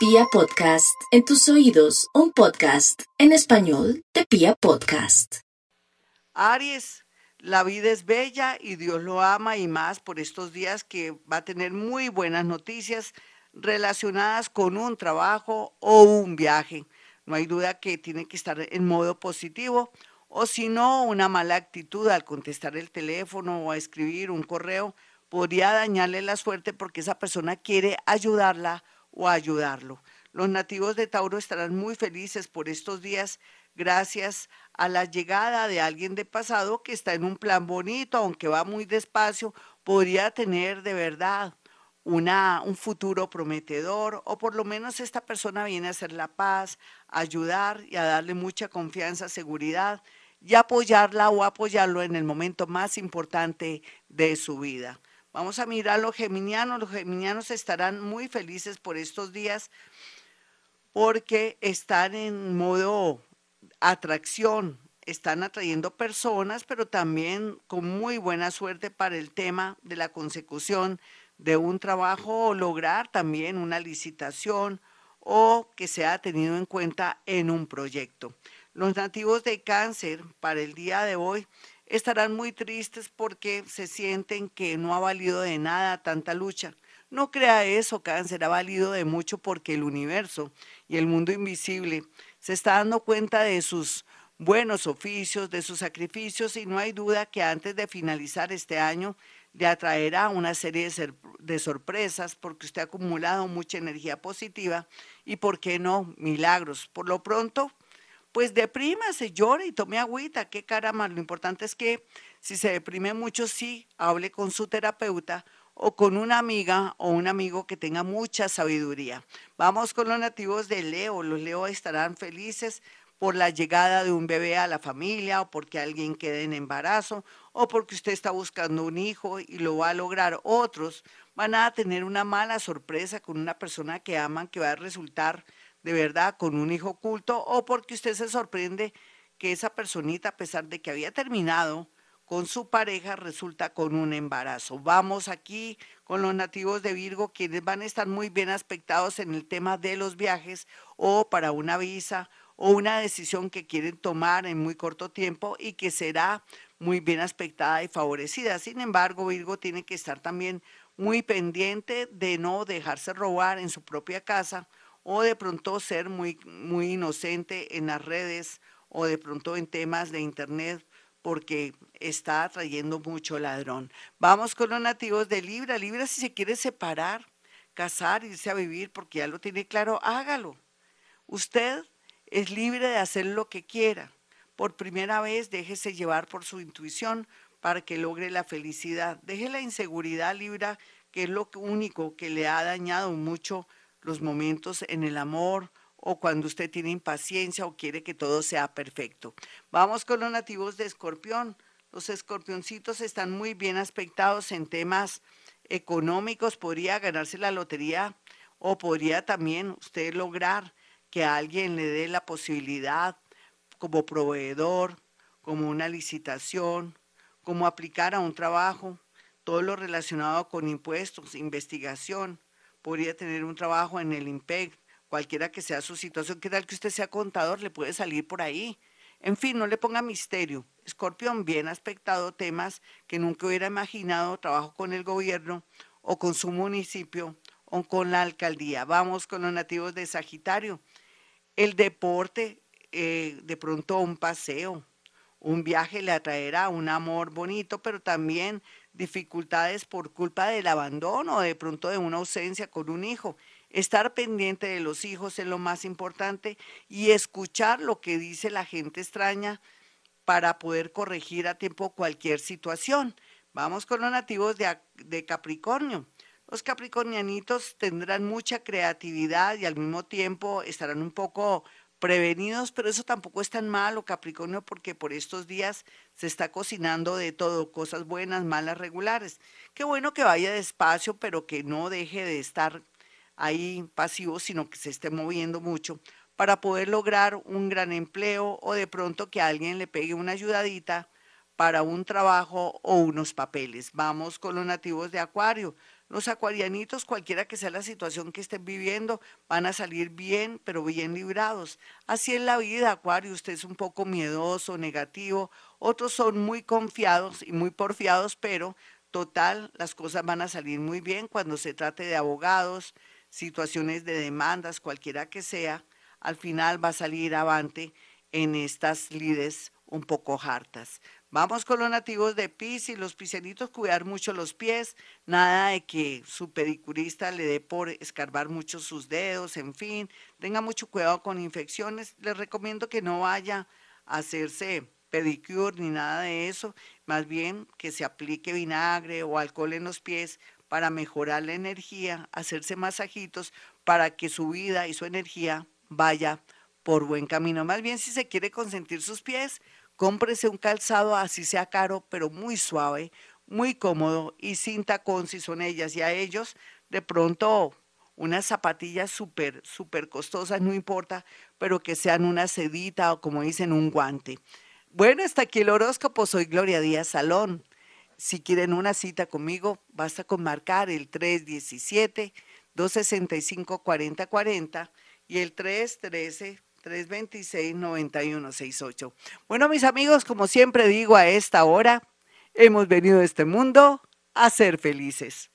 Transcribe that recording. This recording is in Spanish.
Pia Podcast, en tus oídos, un podcast en español de Pia Podcast. Aries, la vida es bella y Dios lo ama y más por estos días que va a tener muy buenas noticias relacionadas con un trabajo o un viaje. No hay duda que tiene que estar en modo positivo o si no, una mala actitud al contestar el teléfono o a escribir un correo podría dañarle la suerte porque esa persona quiere ayudarla o ayudarlo. Los nativos de Tauro estarán muy felices por estos días gracias a la llegada de alguien de pasado que está en un plan bonito, aunque va muy despacio, podría tener de verdad una, un futuro prometedor o por lo menos esta persona viene a hacer la paz, a ayudar y a darle mucha confianza, seguridad y apoyarla o apoyarlo en el momento más importante de su vida. Vamos a mirar los geminianos. Los geminianos estarán muy felices por estos días porque están en modo atracción, están atrayendo personas, pero también con muy buena suerte para el tema de la consecución de un trabajo o lograr también una licitación o que sea tenido en cuenta en un proyecto. Los nativos de cáncer para el día de hoy estarán muy tristes porque se sienten que no ha valido de nada tanta lucha. No crea eso, cáncer, ha valido de mucho porque el universo y el mundo invisible se está dando cuenta de sus buenos oficios, de sus sacrificios y no hay duda que antes de finalizar este año le atraerá una serie de, sorpresas porque usted ha acumulado mucha energía positiva y, ¿por qué no?, milagros. Por lo pronto, pues deprímase, llore y tome agüita, qué caramba. Lo importante es que si se deprime mucho, sí, hable con su terapeuta o con una amiga o un amigo que tenga mucha sabiduría. Vamos con los nativos de Leo. Los Leo estarán felices por la llegada de un bebé a la familia o porque alguien quede en embarazo o porque usted está buscando un hijo y lo va a lograr. Otros van a tener una mala sorpresa con una persona que aman que va a resultar de verdad con un hijo oculto o porque usted se sorprende que esa personita, a pesar de que había terminado con su pareja, resulta con un embarazo. Vamos aquí con los nativos de Virgo, quienes van a estar muy bien aspectados en el tema de los viajes o para una visa o una decisión que quieren tomar en muy corto tiempo y que será muy bien aspectada y favorecida. Sin embargo, Virgo tiene que estar también muy pendiente de no dejarse robar en su propia casa o de pronto ser muy, muy inocente en las redes o de pronto en temas de internet porque está atrayendo mucho ladrón. Vamos con los nativos de Libra. Libra si se quiere separar, casar, irse a vivir porque ya lo tiene claro, hágalo. Usted es libre de hacer lo que quiera. Por primera vez déjese llevar por su intuición para que logre la felicidad. Deje la inseguridad, Libra, que es lo único que le ha dañado mucho los momentos en el amor o cuando usted tiene impaciencia o quiere que todo sea perfecto. Vamos con los nativos de escorpión. Los escorpioncitos están muy bien aspectados en temas económicos, podría ganarse la lotería o podría también usted lograr que alguien le dé la posibilidad como proveedor, como una licitación, como aplicar a un trabajo, todo lo relacionado con impuestos, investigación, podría tener un trabajo en el IMPEC, cualquiera que sea su situación, qué tal que usted sea contador, le puede salir por ahí. En fin, no le ponga misterio. Escorpión, bien aspectado temas que nunca hubiera imaginado, trabajo con el gobierno o con su municipio o con la alcaldía. Vamos con los nativos de Sagitario. El deporte, eh, de pronto un paseo, un viaje le atraerá un amor bonito, pero también dificultades por culpa del abandono o de pronto de una ausencia con un hijo. Estar pendiente de los hijos es lo más importante y escuchar lo que dice la gente extraña para poder corregir a tiempo cualquier situación. Vamos con los nativos de, de Capricornio. Los capricornianitos tendrán mucha creatividad y al mismo tiempo estarán un poco prevenidos, pero eso tampoco es tan malo, Capricornio, porque por estos días se está cocinando de todo, cosas buenas, malas, regulares. Qué bueno que vaya despacio, pero que no deje de estar ahí pasivo, sino que se esté moviendo mucho para poder lograr un gran empleo o de pronto que alguien le pegue una ayudadita para un trabajo o unos papeles. Vamos con los nativos de Acuario. Los acuarianitos, cualquiera que sea la situación que estén viviendo, van a salir bien, pero bien librados. Así es la vida, Acuario. Usted es un poco miedoso, negativo. Otros son muy confiados y muy porfiados, pero total, las cosas van a salir muy bien cuando se trate de abogados, situaciones de demandas, cualquiera que sea. Al final va a salir avante en estas lides un poco hartas. Vamos con los nativos de y los piscianitos cuidar mucho los pies, nada de que su pedicurista le dé por escarbar mucho sus dedos, en fin, tenga mucho cuidado con infecciones. Les recomiendo que no vaya a hacerse pedicure ni nada de eso, más bien que se aplique vinagre o alcohol en los pies para mejorar la energía, hacerse masajitos para que su vida y su energía vaya por buen camino. Más bien si se quiere consentir sus pies, cómprese un calzado así sea caro, pero muy suave, muy cómodo y sin tacón si son ellas y a ellos de pronto unas zapatillas súper, súper costosas, no importa, pero que sean una sedita o como dicen, un guante. Bueno, hasta aquí el horóscopo. Soy Gloria Díaz Salón. Si quieren una cita conmigo, basta con marcar el 317-265-4040 y el 313 326-9168. Bueno, mis amigos, como siempre digo a esta hora, hemos venido a este mundo a ser felices.